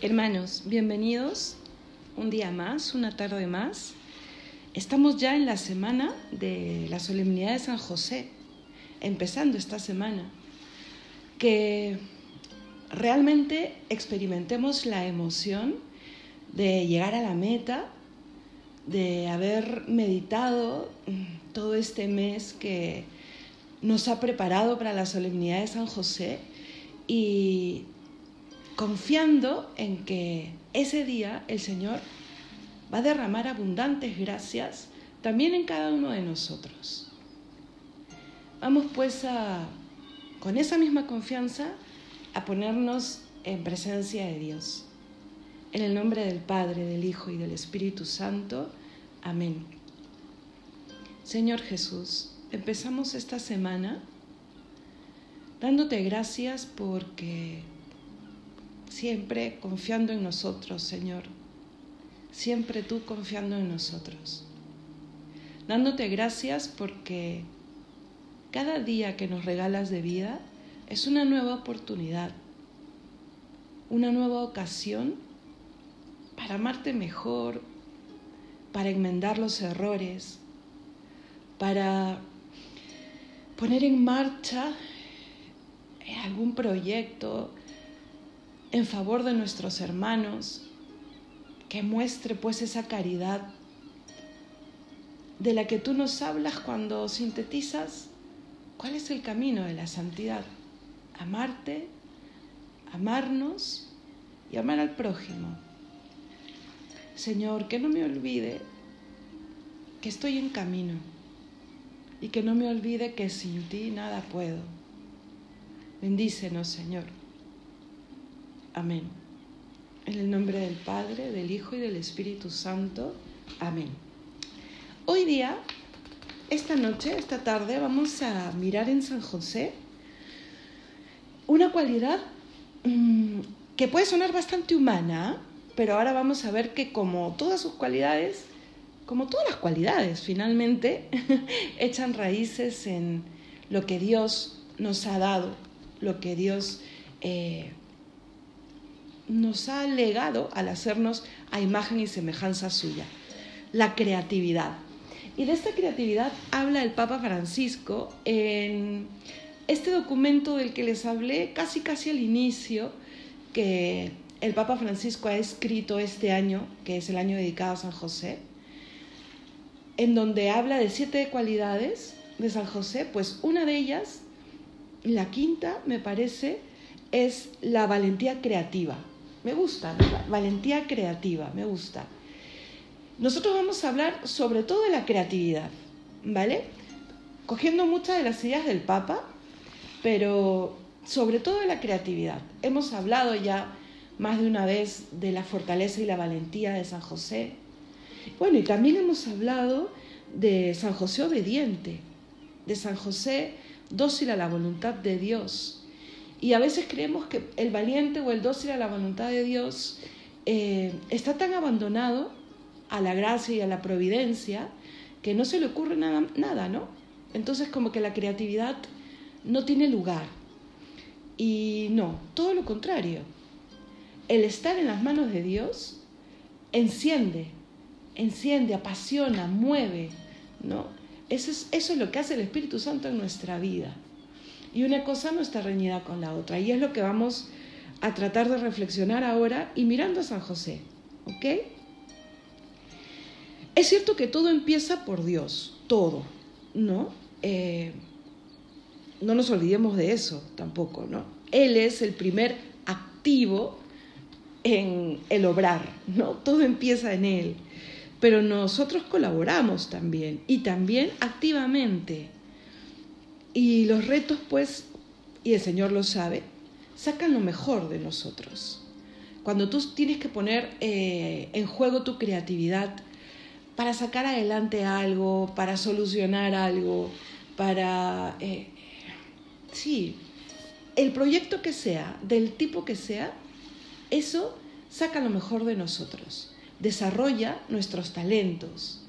Hermanos, bienvenidos un día más, una tarde más. Estamos ya en la semana de la solemnidad de San José, empezando esta semana. Que realmente experimentemos la emoción de llegar a la meta, de haber meditado todo este mes que nos ha preparado para la solemnidad de San José y confiando en que ese día el Señor va a derramar abundantes gracias también en cada uno de nosotros. Vamos pues a, con esa misma confianza, a ponernos en presencia de Dios. En el nombre del Padre, del Hijo y del Espíritu Santo. Amén. Señor Jesús, empezamos esta semana dándote gracias porque siempre confiando en nosotros, Señor. Siempre tú confiando en nosotros. Dándote gracias porque cada día que nos regalas de vida es una nueva oportunidad, una nueva ocasión para amarte mejor, para enmendar los errores, para poner en marcha algún proyecto, en favor de nuestros hermanos, que muestre pues esa caridad de la que tú nos hablas cuando sintetizas cuál es el camino de la santidad. Amarte, amarnos y amar al prójimo. Señor, que no me olvide que estoy en camino y que no me olvide que sin ti nada puedo. Bendícenos, Señor. Amén. En el nombre del Padre, del Hijo y del Espíritu Santo. Amén. Hoy día, esta noche, esta tarde, vamos a mirar en San José una cualidad mm, que puede sonar bastante humana, pero ahora vamos a ver que como todas sus cualidades, como todas las cualidades finalmente, echan raíces en lo que Dios nos ha dado, lo que Dios eh, nos ha legado al hacernos a imagen y semejanza suya, la creatividad. Y de esta creatividad habla el Papa Francisco en este documento del que les hablé casi casi al inicio, que el Papa Francisco ha escrito este año, que es el año dedicado a San José, en donde habla de siete cualidades de San José, pues una de ellas, la quinta, me parece, es la valentía creativa. Me gusta, valentía creativa, me gusta. Nosotros vamos a hablar sobre todo de la creatividad, ¿vale? Cogiendo muchas de las ideas del Papa, pero sobre todo de la creatividad. Hemos hablado ya más de una vez de la fortaleza y la valentía de San José. Bueno, y también hemos hablado de San José obediente, de San José dócil a la voluntad de Dios, y a veces creemos que el valiente o el dócil a la voluntad de Dios eh, está tan abandonado a la gracia y a la providencia que no se le ocurre nada, nada, ¿no? Entonces como que la creatividad no tiene lugar. Y no, todo lo contrario. El estar en las manos de Dios enciende, enciende, apasiona, mueve, ¿no? Eso es, eso es lo que hace el Espíritu Santo en nuestra vida y una cosa no está reñida con la otra. Y es lo que vamos a tratar de reflexionar ahora y mirando a San José. ¿Ok? Es cierto que todo empieza por Dios, todo, ¿no? Eh, no nos olvidemos de eso tampoco, ¿no? Él es el primer activo en el obrar, ¿no? Todo empieza en Él. Pero nosotros colaboramos también y también activamente. Y los retos, pues, y el Señor lo sabe, sacan lo mejor de nosotros. Cuando tú tienes que poner eh, en juego tu creatividad para sacar adelante algo, para solucionar algo, para... Eh, sí, el proyecto que sea, del tipo que sea, eso saca lo mejor de nosotros, desarrolla nuestros talentos.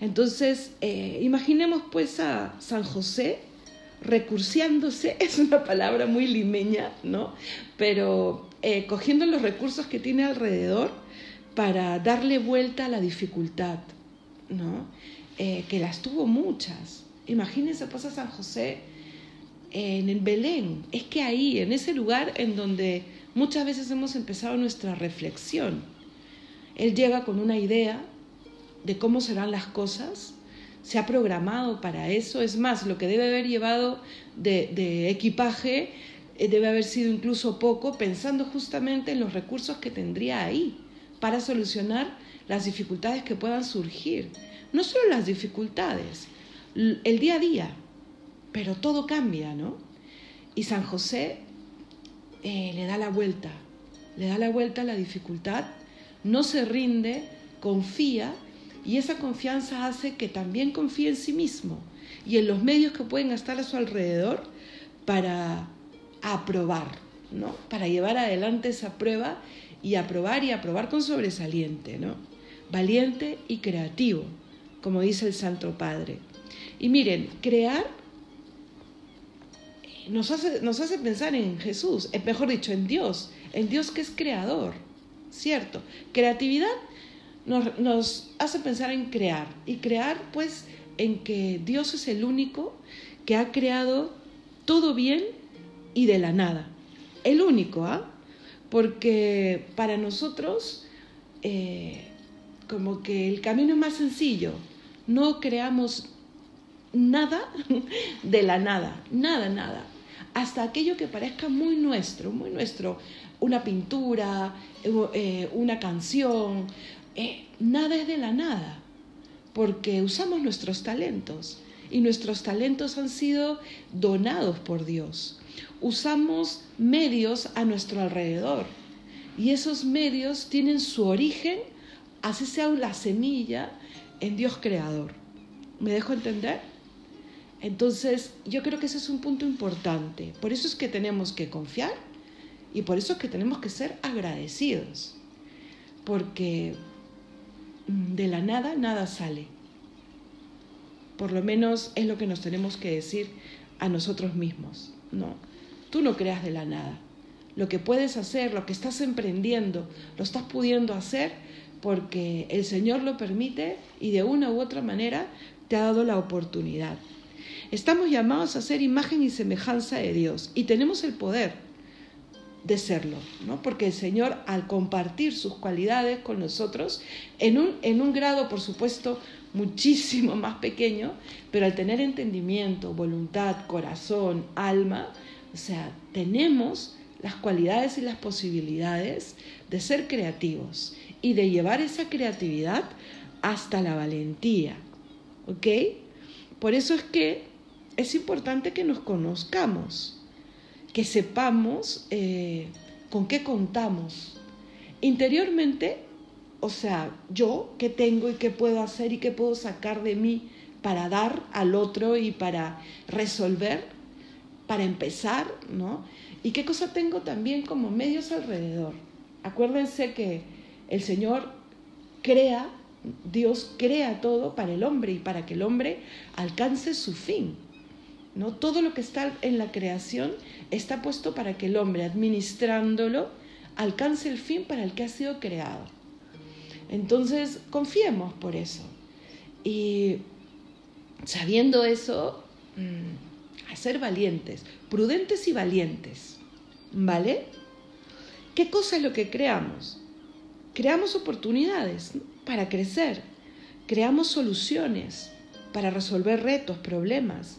Entonces, eh, imaginemos pues a San José recursiándose, es una palabra muy limeña, ¿no? Pero eh, cogiendo los recursos que tiene alrededor para darle vuelta a la dificultad, ¿no? Eh, que las tuvo muchas. Imagínense, pues a San José en el Belén. Es que ahí, en ese lugar en donde muchas veces hemos empezado nuestra reflexión, él llega con una idea de cómo serán las cosas, se ha programado para eso, es más, lo que debe haber llevado de, equipaje eh, debe haber sido incluso poco, pensando justamente en los recursos que tendría ahí para solucionar las dificultades que puedan surgir. No solo las dificultades, el día a día, pero todo cambia, ¿no? Y San José eh, le da la vuelta, le da la vuelta a la dificultad, no se rinde, confía y esa confianza hace que también confíe en sí mismo y en los medios que pueden estar a su alrededor para aprobar, ¿no? Para llevar adelante esa prueba y aprobar y aprobar con sobresaliente, ¿no? Valiente y creativo, como dice el Santo Padre. Y miren, crear nos hace, nos hace pensar en Jesús, es mejor dicho, en Dios, en Dios que es creador, ¿cierto? Creatividad nos, hace pensar en crear y crear pues en que Dios es el único que ha creado todo bien y de la nada. El único, ¿ah? Porque para nosotros eh, como que el camino es más sencillo. No creamos nada de la nada, nada, nada. Hasta aquello que parezca muy nuestro, muy nuestro. Una pintura, eh, una canción, eh, nada es de la nada, porque usamos nuestros talentos y nuestros talentos han sido donados por Dios. Usamos medios a nuestro alrededor y esos medios tienen su origen, así sea la semilla, en Dios creador. ¿Me dejo entender? Entonces, yo creo que ese es un punto importante. Por eso es que tenemos que confiar y por eso es que tenemos que ser agradecidos. Porque de la nada, nada sale. Por lo menos es lo que nos tenemos que decir a nosotros mismos. No, tú no creas de la nada. Lo que puedes hacer, lo que estás emprendiendo, lo estás pudiendo hacer porque el Señor lo permite y de una u otra manera te ha dado la oportunidad. Estamos llamados a ser imagen y semejanza de Dios y tenemos el poder de serlo, ¿no? Porque el Señor al compartir sus cualidades con nosotros, en un, en un grado, por supuesto, muchísimo más pequeño, pero al tener entendimiento, voluntad, corazón, alma, o sea, tenemos las cualidades y las posibilidades de ser creativos y de llevar esa creatividad hasta la valentía, ¿ok? Por eso es que es importante que nos conozcamos que sepamos eh, con qué contamos. Interiormente, o sea, yo qué tengo y qué puedo hacer y qué puedo sacar de mí para dar al otro y para resolver, para empezar, ¿no? Y qué cosa tengo también como medios alrededor. Acuérdense que el Señor crea, Dios crea todo para el hombre y para que el hombre alcance su fin. ¿No? Todo lo que está en la creación está puesto para que el hombre, administrándolo, alcance el fin para el que ha sido creado. Entonces, confiemos por eso. Y sabiendo eso, mm, a ser valientes, prudentes y valientes. ¿Vale? ¿Qué cosa es lo que creamos? Creamos oportunidades para crecer, creamos soluciones para resolver retos, problemas,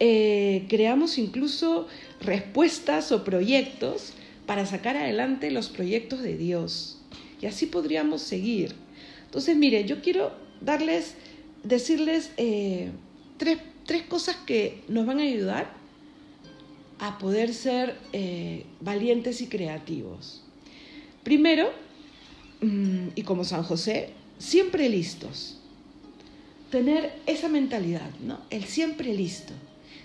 eh, creamos incluso respuestas o proyectos para sacar adelante los proyectos de Dios. Y así podríamos seguir. Entonces, mire, yo quiero darles, decirles eh, tres, cosas que nos van a ayudar a poder ser eh, valientes y creativos. Primero, mm, y como San José, siempre listos. Tener esa mentalidad, ¿no? El siempre listo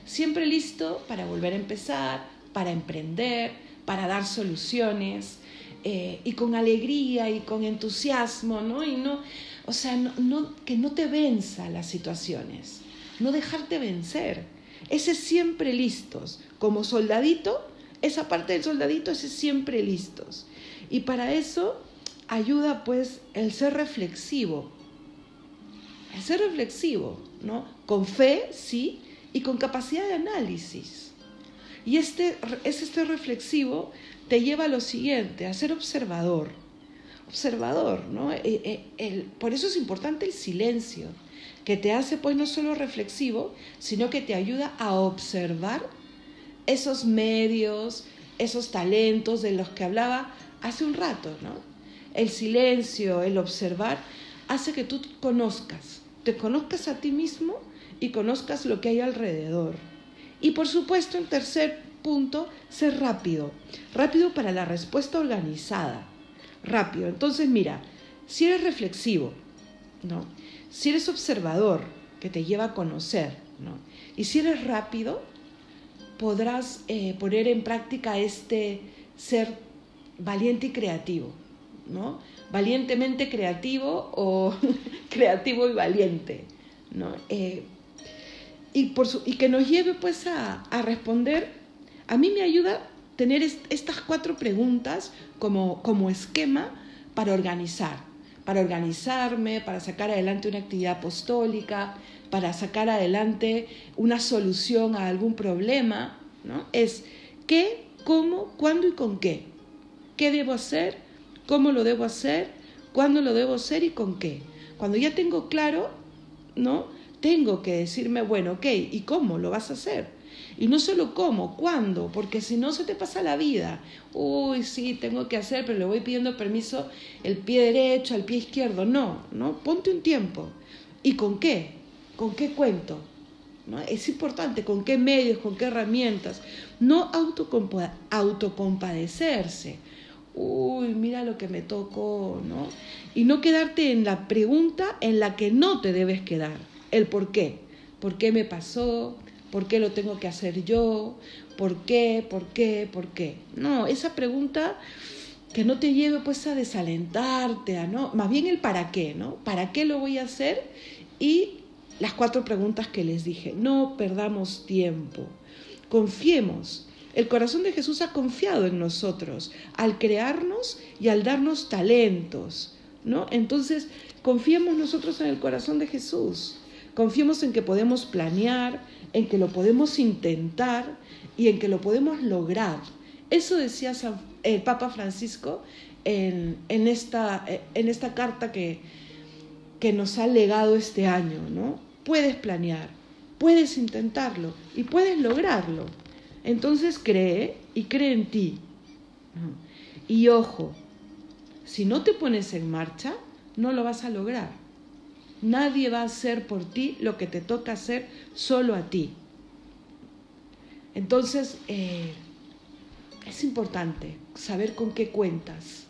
siempre listo para volver a empezar, para emprender, para dar soluciones eh, y con alegría y con entusiasmo, ¿no? Y no, o sea, no, que no te venza las situaciones, no dejarte vencer. Ese siempre listos, como soldadito Esa parte del soldadito es siempre listos. Y para eso ayuda pues el ser reflexivo. El ser reflexivo, ¿no? Con fe, sí, y con capacidad de análisis. Y este, es este reflexivo te lleva a lo siguiente, a ser observador. Observador, ¿no? Eh, eh, el, por eso es importante el silencio, que te hace pues no solo reflexivo, sino que te ayuda a observar esos medios, esos talentos de los que hablaba hace un rato, ¿no? El silencio, el observar, hace que tú conozcas, te conozcas a ti mismo y conozcas lo que hay alrededor. Y por supuesto, en tercer punto, ser rápido. Rápido para la respuesta organizada. Rápido. Entonces, mira, si eres reflexivo, ¿no? Si eres observador, que te lleva a conocer, ¿no? Y si eres rápido, podrás eh, poner en práctica este ser valiente y creativo, ¿no? Valientemente creativo o creativo y valiente, ¿no? Eh, y, por y que nos lleve pues a, responder, a mí me ayuda tener estas cuatro preguntas como, como esquema para organizar, para organizarme, para sacar adelante una actividad apostólica, para sacar adelante una solución a algún problema, ¿no? Es qué, cómo, cuándo y con qué. ¿Qué debo hacer? ¿Cómo lo debo hacer? ¿Cuándo lo debo hacer y con qué? Cuando ya tengo claro, ¿no? Tengo que decirme, bueno, ok, ¿y cómo lo vas a hacer? Y no solo cómo, cuándo, porque si no se te pasa la vida. Uy, sí, tengo que hacer, pero le voy pidiendo permiso el pie derecho, al pie izquierdo. No, no, ponte un tiempo. ¿Y con qué? ¿Con qué cuento? ¿No? Es importante, con qué medios, con qué herramientas. No autocompadecerse. Uy, mira lo que me tocó, ¿no? Y no quedarte en la pregunta en la que no te debes quedar el por qué. ¿Por qué me pasó? ¿Por qué lo tengo que hacer yo? ¿Por qué? ¿Por qué? ¿Por qué? No, esa pregunta que no te lleve pues a desalentarte, a no, más bien el para qué, ¿no? ¿Para qué lo voy a hacer? Y las cuatro preguntas que les dije, no perdamos tiempo, confiemos. El corazón de Jesús ha confiado en nosotros al crearnos y al darnos talentos, ¿no? Entonces, confiemos nosotros en el corazón de Jesús. Confiemos en que podemos planear, en que lo podemos intentar y en que lo podemos lograr. Eso decía el Papa Francisco en, esta, en esta carta que, que nos ha legado este año, ¿no? Puedes planear, puedes intentarlo y puedes lograrlo. Entonces cree y cree en ti. Y ojo, si no te pones en marcha, no lo vas a lograr. Nadie va a hacer por ti lo que te toca hacer solo a ti. Entonces, eh, es importante saber con qué cuentas.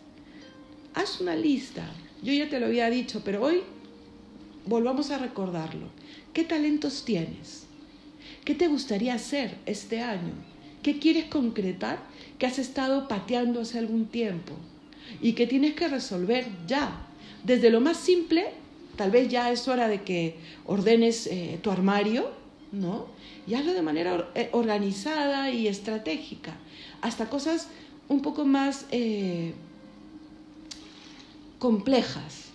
Haz una lista. Yo ya te lo había dicho, pero hoy volvamos a recordarlo. ¿Qué talentos tienes? ¿Qué te gustaría hacer este año? ¿Qué quieres concretar que has estado pateando hace algún tiempo? Y que tienes que resolver ya. Desde lo más simple Tal vez ya es hora de que ordenes eh, tu armario, ¿no? Y hazlo de manera eh, organizada y estratégica, hasta cosas un poco más eh, complejas,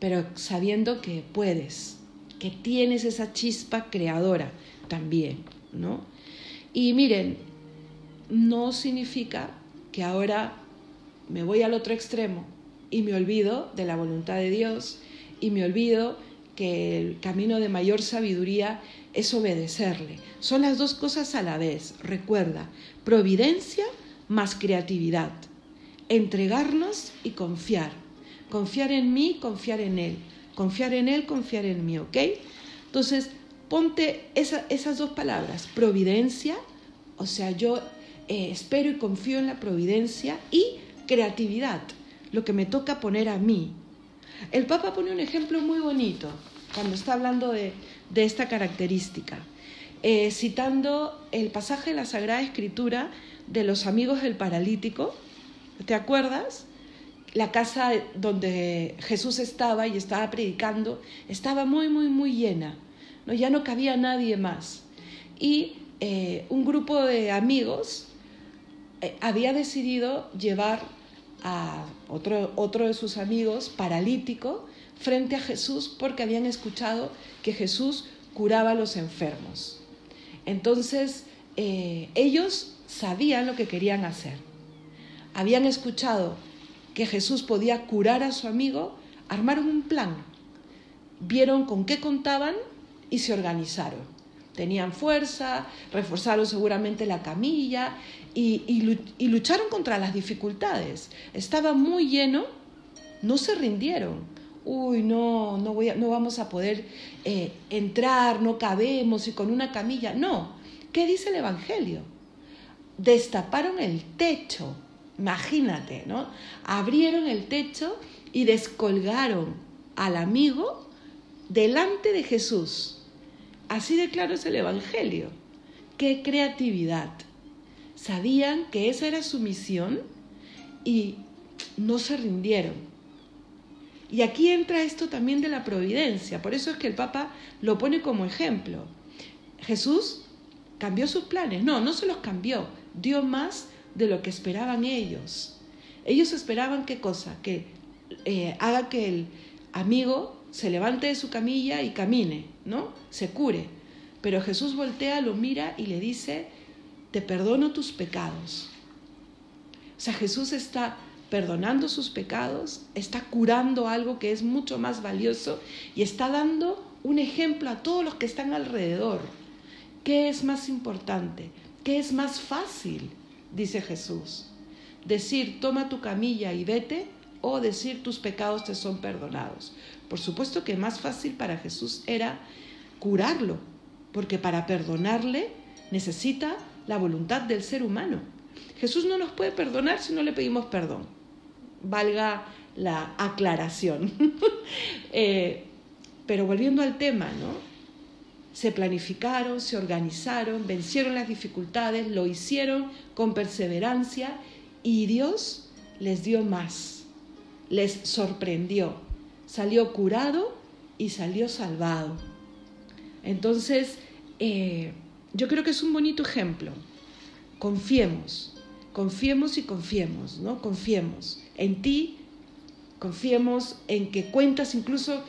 pero sabiendo que puedes, que tienes esa chispa creadora también, ¿no? Y miren, no significa que ahora me voy al otro extremo y me olvido de la voluntad de Dios y me olvido que el camino de mayor sabiduría es obedecerle. Son las dos cosas a la vez. Recuerda, providencia más creatividad. Entregarnos y confiar. Confiar en mí, confiar en Él. Confiar en Él, confiar en mí, ¿ok? Entonces, ponte esas dos palabras, providencia, o sea, yo eh, espero y confío en la providencia y creatividad lo que me toca poner a mí. El Papa pone un ejemplo muy bonito cuando está hablando de, esta característica, eh, citando el pasaje de la Sagrada Escritura de los amigos del paralítico. ¿Te acuerdas? La casa donde Jesús estaba y estaba predicando estaba muy, muy, muy llena. ¿no? Ya no cabía nadie más. Y eh, un grupo de amigos eh, había decidido llevar a otro, otro de sus amigos paralítico frente a Jesús porque habían escuchado que Jesús curaba a los enfermos. Entonces, eh, ellos sabían lo que querían hacer. Habían escuchado que Jesús podía curar a su amigo, armaron un plan, vieron con qué contaban y se organizaron. Tenían fuerza, reforzaron seguramente la camilla y, lucharon contra las dificultades. Estaba muy lleno, no se rindieron. Uy, no, no, voy no vamos a poder eh, entrar, no cabemos y con una camilla. No, ¿qué dice el Evangelio? Destaparon el techo, imagínate, ¿no? Abrieron el techo y descolgaron al amigo delante de Jesús. Así de claro es el Evangelio. ¡Qué creatividad! sabían que esa era su misión y no se rindieron. Y aquí entra esto también de la providencia, por eso es que el Papa lo pone como ejemplo. Jesús cambió sus planes, no, no se los cambió, dio más de lo que esperaban ellos. Ellos esperaban qué cosa, que eh, haga que el amigo se levante de su camilla y camine, ¿no? Se cure. Pero Jesús voltea, lo mira y le dice, te perdono tus pecados. O sea, Jesús está perdonando sus pecados, está curando algo que es mucho más valioso y está dando un ejemplo a todos los que están alrededor. ¿Qué es más importante? ¿Qué es más fácil? Dice Jesús. Decir, toma tu camilla y vete o decir tus pecados te son perdonados. Por supuesto que más fácil para Jesús era curarlo, porque para perdonarle necesita la voluntad del ser humano. Jesús no nos puede perdonar si no le pedimos perdón. Valga la aclaración. Eh, pero volviendo al tema, ¿no? Se planificaron, se organizaron, vencieron las dificultades, lo hicieron con perseverancia y Dios les dio más, les sorprendió. Salió curado y salió salvado. Entonces, eh, yo creo que es un bonito ejemplo. Confiemos, confiemos y confiemos, ¿no? Confiemos en ti, confiemos en que cuentas incluso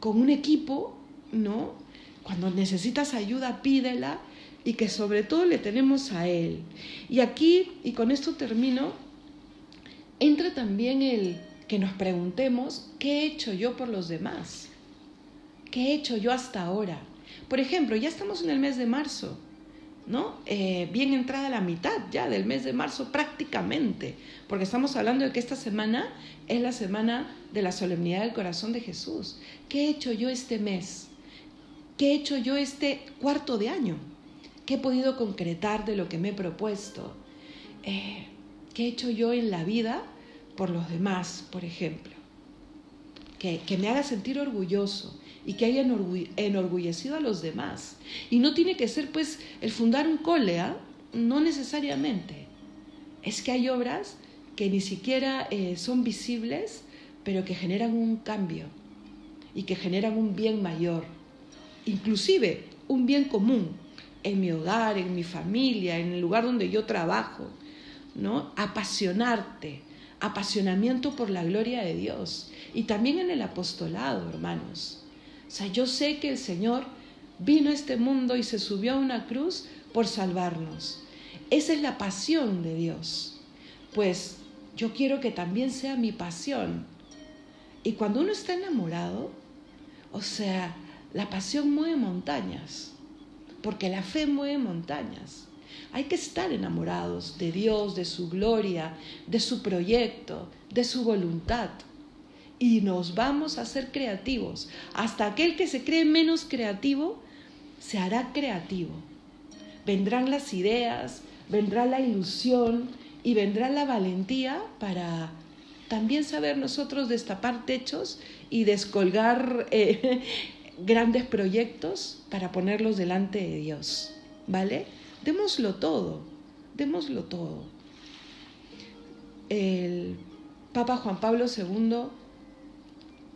con un equipo, ¿no? Cuando necesitas ayuda, pídela y que sobre todo le tenemos a Él. Y aquí, y con esto termino, entra también el que nos preguntemos, ¿qué he hecho yo por los demás? ¿Qué he hecho yo hasta ahora? Por ejemplo, ya estamos en el mes de marzo. ¿no? Eh, bien entrada la mitad ya del mes de marzo prácticamente, porque estamos hablando de que esta semana es la semana de la solemnidad del corazón de Jesús. ¿Qué he hecho yo este mes? ¿Qué he hecho yo este cuarto de año? ¿Qué he podido concretar de lo que me he propuesto? Eh, ¿Qué he hecho yo en la vida por los demás, por ejemplo? Que, que me haga sentir orgulloso, y que haya enorgullecido a los demás. Y no tiene que ser pues el fundar un cole, ¿ah? no necesariamente. Es que hay obras que ni siquiera eh, son visibles, pero que generan un cambio y que generan un bien mayor, inclusive un bien común en mi hogar, en mi familia, en el lugar donde yo trabajo, ¿no? Apasionarte, apasionamiento por la gloria de Dios y también en el apostolado, hermanos. O sea, yo sé que el Señor vino a este mundo y se subió a una cruz por salvarnos. Esa es la pasión de Dios. Pues yo quiero que también sea mi pasión. Y cuando uno está enamorado, o sea, la pasión mueve montañas, porque la fe mueve montañas. Hay que estar enamorados de Dios, de su gloria, de su proyecto, de su voluntad y nos vamos a ser creativos. Hasta aquel que se cree menos creativo se hará creativo. Vendrán las ideas, vendrá la ilusión y vendrá la valentía para también saber nosotros destapar techos y descolgar eh, grandes proyectos para ponerlos delante de Dios. ¿Vale? Démoslo todo, démoslo todo. El Papa Juan Pablo II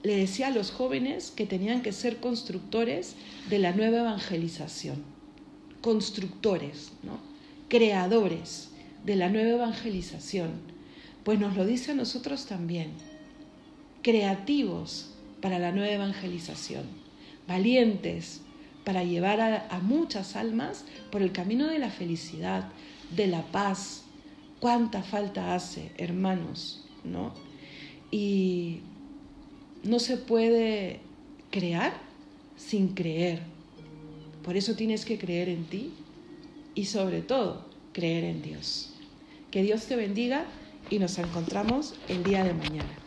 le decía a los jóvenes que tenían que ser constructores de la nueva evangelización. constructores, ¿no? creadores de la nueva evangelización, pues nos lo dice a nosotros también, creativos para la nueva evangelización, valientes para llevar a, muchas almas por el camino de la felicidad, de la paz. ¿Cuánta falta hace, hermanos? ¿No? Y no se puede crear sin creer. Por eso tienes que creer en ti y sobre todo creer en Dios. Que Dios te bendiga y nos encontramos el día de mañana.